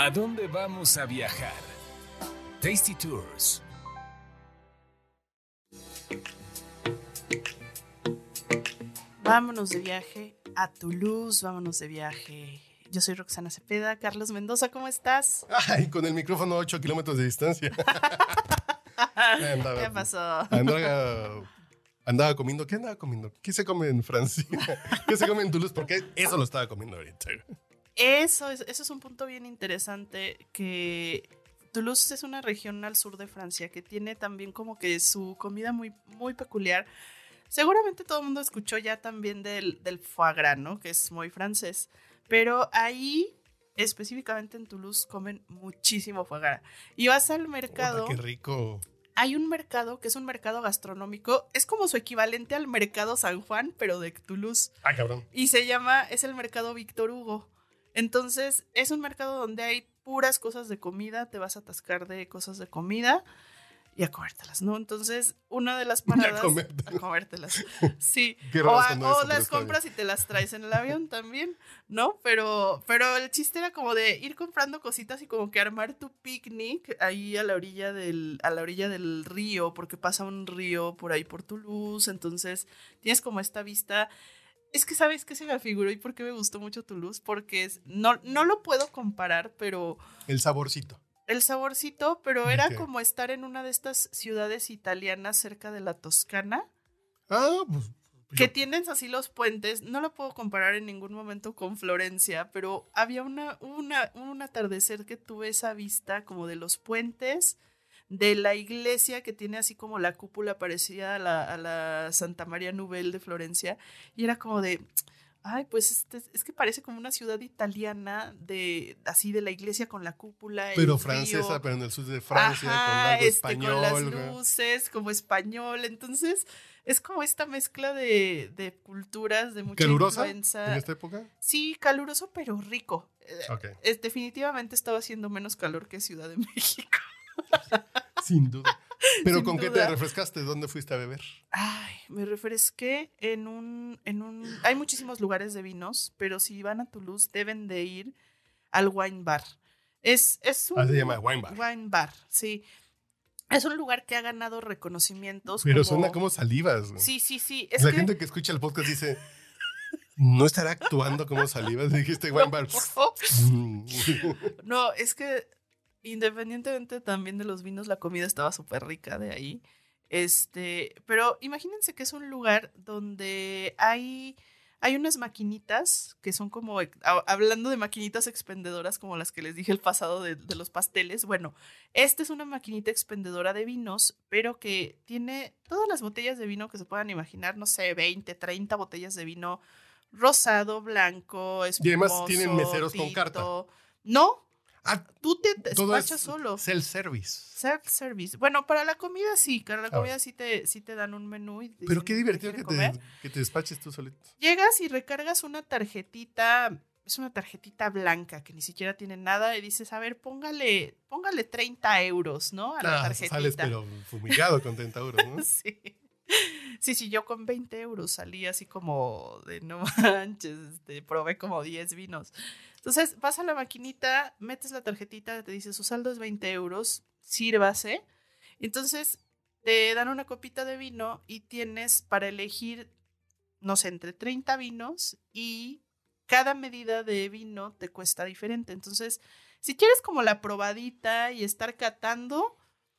¿A dónde vamos a viajar? Tasty Tours. Vámonos de viaje a Toulouse, vámonos de viaje. Yo soy Roxana Cepeda. Carlos Mendoza, ¿cómo estás? Ay, con el micrófono a 8 kilómetros de distancia. ¿Qué pasó? Andaba, andaba comiendo. ¿Qué andaba comiendo? ¿Qué se come en Francia? ¿Qué se come en Toulouse? Porque eso lo estaba comiendo ahorita. Eso es, eso es un punto bien interesante que Toulouse es una región al sur de Francia que tiene también como que su comida muy, muy peculiar. Seguramente todo el mundo escuchó ya también del, del foie gras, ¿no? Que es muy francés. Pero ahí, específicamente en Toulouse, comen muchísimo foie gras. Y vas al mercado. Puta, qué rico. Hay un mercado que es un mercado gastronómico. Es como su equivalente al mercado San Juan, pero de Toulouse. Ah, cabrón. Y se llama, es el mercado Víctor Hugo. Entonces, es un mercado donde hay puras cosas de comida, te vas a atascar de cosas de comida y a comértelas, ¿no? Entonces, una de las paradas... comértelas. A comértelas. Sí. O a- o las compras y te las traes en el avión también, ¿no? Pero, pero el chiste era como de ir comprando cositas y como que armar tu picnic ahí a la orilla del, a la orilla del río, porque pasa un río por ahí por Toulouse, entonces tienes como esta vista. Es que sabes qué se me afiguró y por qué me gustó mucho Toulouse, porque es, no, no lo puedo comparar, pero El saborcito. el saborcito, pero ¿De era como estar en una de estas ciudades italianas cerca de la Toscana Ah, pues. que yo- tienes así los puentes, no lo puedo comparar en ningún momento con Florencia, pero había una, una, un atardecer que tuve esa vista como de los puentes, de la iglesia que tiene así como la cúpula parecida a la, a la Santa María Nubel de Florencia, y era como de, ay, pues este- es que parece como una ciudad italiana de así de la iglesia con la cúpula. el pero río. francesa, pero en el sur de Francia, Ajá, con algo este, español. con las luces, como español. Entonces, es como esta mezcla de, de culturas, de mucha ¿Calurosa influencia. en esta época? Sí, caluroso, pero rico. Eh, es- definitivamente estaba haciendo menos calor que Ciudad de México. Sin duda. Pero Sin ¿con qué te refrescaste? ¿Dónde fuiste a beber? Ay, me refresqué en un, en un... Hay muchísimos lugares de vinos, pero si van a Toulouse deben de ir al wine bar. Es, es un... Ah, se llama wine bar. Wine bar, sí. Es un lugar que ha ganado reconocimientos. Pero como- suena como salivas. güey. Sí, sí, sí. Es La que... gente que escucha el podcast dice, ¿no estará actuando como salivas? Dijiste wine bar. No, es que independientemente también de los vinos, la comida estaba súper rica de ahí. Este, pero imagínense que es un lugar donde hay, hay unas maquinitas que son como, hablando de maquinitas expendedoras como las que les dije el pasado de, de los pasteles. Bueno, esta es una maquinita expendedora de vinos, pero que tiene todas las botellas de vino que se puedan imaginar, no sé, 20, 30 botellas de vino rosado, blanco, Y además tienen espumoso, meseros con carta. No, Ah, tú te despachas solo. self-service. Self-service. Bueno, para la comida sí, para la comida sí te, sí te dan un menú. Y te Pero dicen qué divertido que te, que te despaches tú solito. Llegas y recargas una tarjetita, es una tarjetita blanca que ni siquiera tiene nada y dices, a ver, póngale, póngale 30 euros, ¿no? A la Ah, tarjetita. sales pero fumigado con 30 euros, ¿no? Sí. Sí, sí, yo con 20 euros salí así como de no manches, este, probé como 10 vinos. Entonces vas a la maquinita, metes la tarjetita, te dice su saldo es 20 euros, sírvase. Entonces te dan una copita de vino y tienes para elegir, no sé, entre 30 vinos y cada medida de vino te cuesta diferente. Entonces, si quieres como la probadita y estar catando,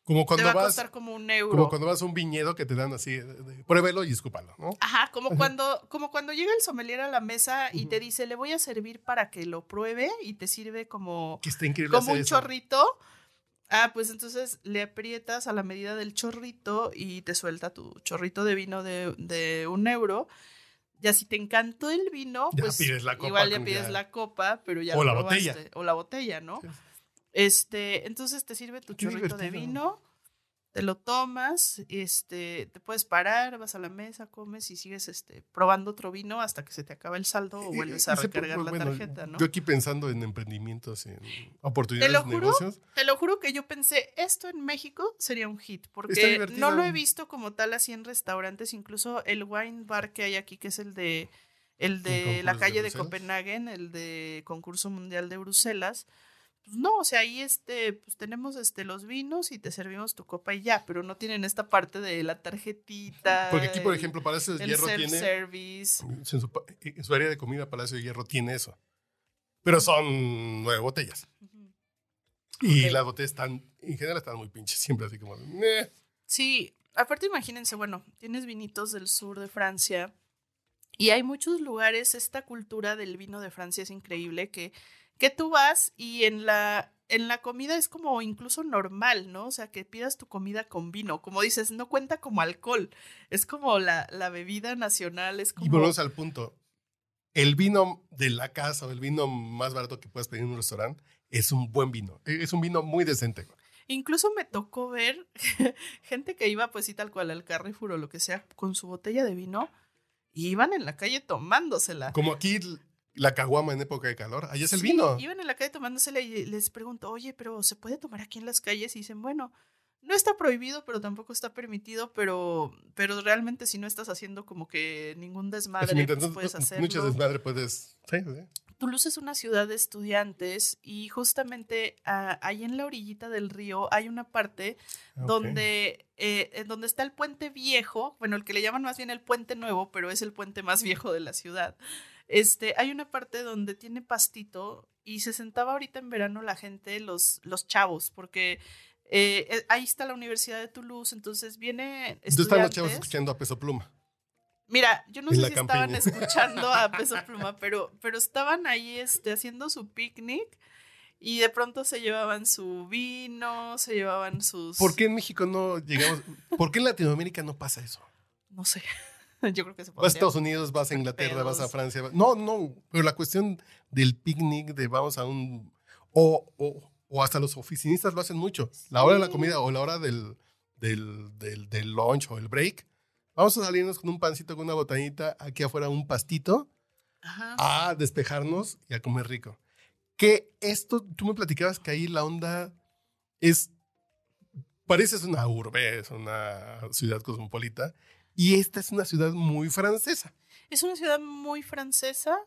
Como te cuando va a vas costar como un euro. como cuando vas a un viñedo que te dan así, pruébelo y escúpalo, ¿no? Ajá, como cuando, como cuando llega el sommelier a la mesa y te dice, le voy a servir para que lo pruebe y te sirve como, Que está increíble como un eso. chorrito. Ah, pues entonces le aprietas a la medida del chorrito y te suelta tu chorrito de vino de, de un euro. Ya si te encantó el vino, Ya pues pides la copa igual ya pides ya- la copa, pero ya O lo la botella. O la botella, ¿no? Sí. Este, entonces te sirve tu Qué chorrito de vino, te lo tomas, este, te puedes parar, vas a la mesa, comes y sigues este, probando otro vino hasta que se te acaba el saldo o vuelves a recargar la bueno, tarjeta, ¿no? Yo aquí pensando en emprendimientos, en oportunidades de negocios. te lo juro que yo pensé, esto en México sería un hit, porque no lo he visto como tal así en restaurantes, incluso el wine bar que hay aquí, que es el de el de la de calle de, Bruselas? Copenhague, el de concurso mundial de Bruselas, pues no, o sea, ahí este, pues tenemos este los vinos y te servimos tu copa y ya, pero no tienen esta parte de la tarjetita. Porque aquí, por ejemplo, Palacio de el Hierro tiene. self-service. En su, pa- en su área de comida, Palacio de Hierro tiene eso. Pero son nueve botellas. Ujú. Y Ok. las botellas están, en general, están muy pinches. Siempre así como. "Meh". Sí, aparte imagínense, bueno, tienes vinitos del sur de Francia y hay muchos lugares, esta cultura del vino de Francia es increíble, que, que tú vas y en la, en la comida es como incluso normal, ¿no? O sea, que pidas tu comida con vino, como dices, no cuenta como alcohol, es como la, la bebida nacional, es como... Y volvemos al punto. El vino de la casa o el vino más barato que puedas pedir en un restaurante es un buen vino. E, Es un vino muy decente. Incluso me tocó ver gente que iba pues sí tal cual al Carrefour o lo que sea con su botella de vino y iban en la calle tomándosela. Como aquí la caguama en época de calor. Allá es el Sí, vino. Iban en la calle tomándosela y les pregunto, oye, pero ¿se puede tomar aquí en las calles? Y dicen, bueno, no está prohibido, pero tampoco está permitido, pero, pero realmente si no estás haciendo como que ningún desmadre, pues no- puedes hacerlo. muchas desmadre puedes. Sí, sí. Toulouse es una ciudad de estudiantes y justamente ah, ahí en la orillita del río hay una parte Ok. donde, eh, en donde está el puente viejo, bueno, el que le llaman más bien el puente nuevo, pero es el puente más viejo de la ciudad. Este, hay una parte donde tiene pastito y se sentaba ahorita en verano la gente, los, los chavos, porque eh, eh, ahí está la Universidad de Toulouse, entonces viene Entonces están los chavos escuchando a peso pluma. Mira, yo no En sé si estaban escuchando a Peso Pluma, pero, pero estaban ahí este, haciendo su picnic y de pronto se llevaban su vino, se llevaban sus... ¿Por qué en México no llegamos? ¿Por qué en Latinoamérica no pasa eso? No sé. Yo creo que se Vas a podría. Estados Unidos, vas a Inglaterra, vas a. Francia. vas- No, no, pero la cuestión del picnic, de vamos a un... O, o, o hasta los oficinistas lo hacen mucho. La hora de la comida o la hora del, del, del, del lunch o el break. Vamos a salirnos con un pancito, con una botanita, aquí afuera un pastito, Ajá. a despejarnos y a comer rico. Que esto, tú me platicabas que ahí la onda es... Pareces una urbe, es una ciudad cosmopolita. Y esta es una ciudad muy francesa. Es una ciudad muy francesa,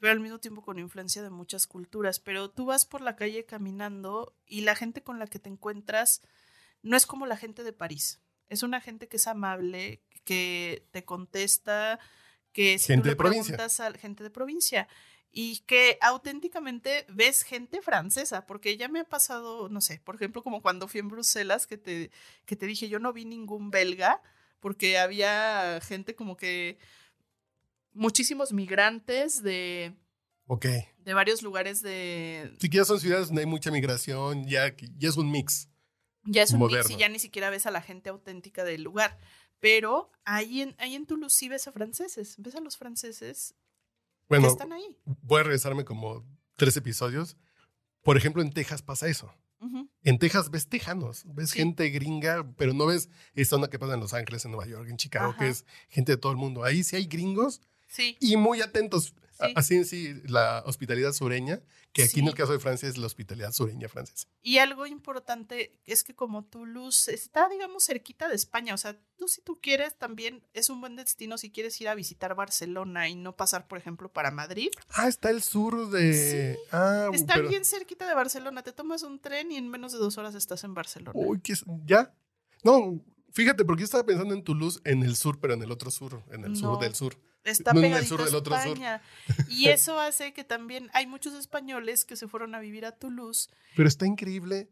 pero al mismo tiempo con influencia de muchas culturas. Pero tú vas por la calle caminando y la gente con la que te encuentras no es como la gente de París. Es una gente que es amable, que te contesta, que si Gente tú le de provincia. preguntas a gente de provincia y que auténticamente ves gente francesa, porque ya me ha pasado, no sé, por ejemplo, como cuando fui en Bruselas, que te, que te dije, yo no vi ningún belga, porque había gente como que muchísimos migrantes de, Ok. de varios lugares de... Sí que ya son ciudades donde hay mucha migración, ya, ya es un mix. Ya es un mix y ya ni siquiera ves a la gente auténtica del lugar. Pero ahí en, ahí en Toulouse sí ves a franceses, ves a los franceses que Bueno, están ahí. voy a regresarme como tres episodios. Por ejemplo, en Texas pasa eso. En Texas ves tejanos, ves Sí. gente gringa, pero no ves esta onda que pasa en Los Ángeles, en Nueva York, en Chicago, que es gente de todo el mundo. Ahí sí hay gringos Sí, y muy atentos. Sí. Así en sí, la hospitalidad sureña, que aquí en el caso de Francia es la hospitalidad sureña francesa. y algo importante es que como Toulouse está, digamos, cerquita de España, o sea, tú si tú quieres también es un buen destino si quieres ir a visitar Barcelona y no pasar, por ejemplo, para Madrid. Ah, está el sur de... Ah, Está pero- bien cerquita de Barcelona, te tomas un tren y en menos de dos horas estás en Barcelona. Uy, ¿qué es? ¿Ya? No, fíjate, porque yo estaba pensando en Toulouse en el sur, pero en el otro sur, en el sur del sur. Está el pegadito sur a sur. España. Y eso hace que también hay muchos españoles que se fueron a vivir a Toulouse. Pero está increíble.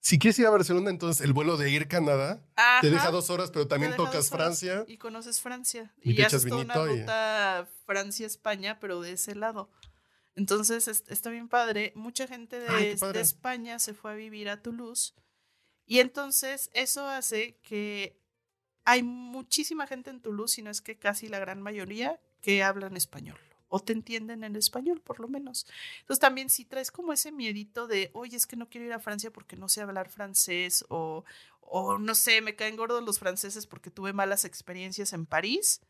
Si quieres ir a Barcelona, entonces el vuelo de ir Canadá te deja dos horas, pero también tocas Francia. Y conoces Francia. Y Y, haces echas toda una y- ruta Francia-España, pero de ese lado. Entonces es- está bien padre. Mucha gente de, Ay, de España se fue a vivir a Toulouse. Y entonces eso hace que hay muchísima gente en Toulouse, si no es que casi la gran mayoría, que hablan español. O te entienden en español, por lo menos. Entonces también si traes como ese miedito de, oye, es que no quiero ir a Francia porque no sé hablar francés, o, o no sé, me caen gordos los franceses porque tuve malas experiencias en París.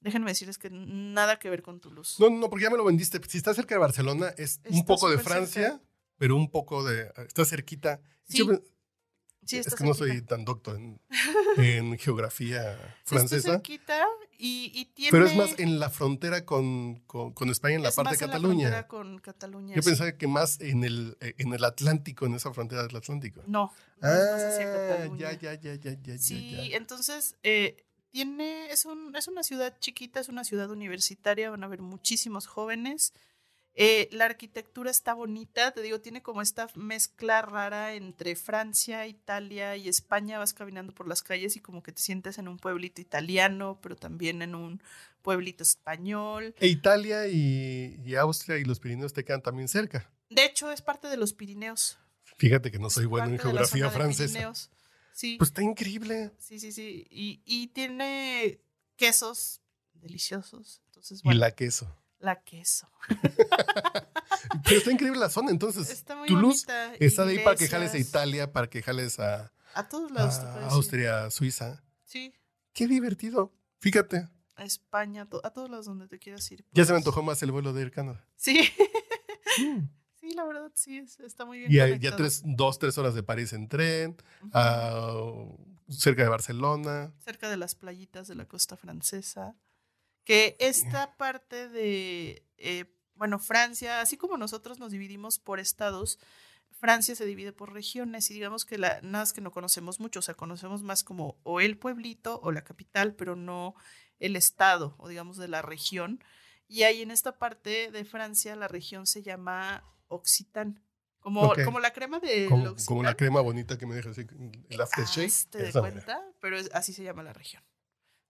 Déjenme decirles que nada que ver con Toulouse. No, no, porque ya me lo vendiste. Si está cerca de Barcelona, es un Está poco de Francia, cerca. pero un poco de. Está cerquita. Sí. Yo es está que no soy tan docto en, en geografía está francesa. cerquita y, y tiene... Pero es más en la frontera con, con- con España, en la es parte más de en la Cataluña. frontera con Cataluña. Yo sí. pensaba que más en el, eh, en el Atlántico, en esa frontera del Atlántico. No, Ah, Cataluña. ya, ya, ya, ya, ya, ya, Sí, ya. entonces eh, tiene, es, un, es una ciudad chiquita, es una ciudad universitaria, van a haber muchísimos jóvenes. Eh, la arquitectura está bonita, te digo, tiene como esta mezcla rara entre Francia, Italia y España. Vas caminando por las calles y como que te sientes en un pueblito italiano, pero también en un pueblito español. E Italia y, y Austria y los Pirineos te quedan también cerca. De hecho, es parte de los Pirineos. Fíjate que no soy bueno en geografía francesa. Sí. Pues está increíble. Sí, sí, sí. Y, y tiene quesos deliciosos. Entonces, Y bueno, la queso. Queso. Pero está increíble la zona. Entonces, Está muy Toulouse bonita. está de ahí para que jales a Italia, para que jales a, A todos lados a ir. Austria, Suiza. Sí, Qué divertido. Fíjate, a España, a todos lados donde te quieras ir. ya se me puedes. antojó más el vuelo de Air Canada. Sí, Mm. sí, la verdad, sí, es- está muy bien. Y hay ya tres, dos, tres horas de París en tren, ah, cerca de Barcelona. cerca de las playitas de la costa francesa, que esta parte de, eh, bueno, Francia, así como nosotros nos dividimos por estados, Francia se divide por regiones y digamos que la, nada es que no conocemos mucho, o sea, conocemos más como o el pueblito o la capital, pero no el estado o digamos de la región. Y ahí en esta parte de Francia la región se llama Occitán, como, como la crema de Como, como la crema bonita que me deja así, el aftershave. ¿Te das cuenta? Pero es- así se llama la región.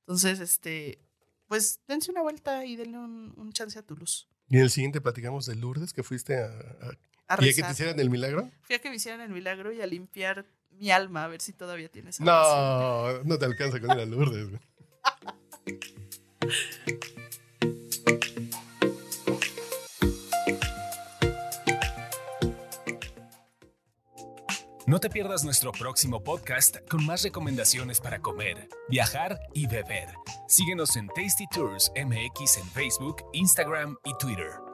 Entonces, este, pues dense una vuelta y denle un, un chance a Toulouse. Y en el siguiente platicamos de Lourdes, que fuiste a, a- A y a que te rezar. hicieran el milagro. Fui a que me hicieran el milagro y a limpiar mi alma, a ver si todavía tienes. No, no te alcanza con ir a Lourdes. No te pierdas nuestro próximo podcast con más recomendaciones para comer, viajar y beber. Síguenos en Tasty Tours MX en Facebook, Instagram y Twitter.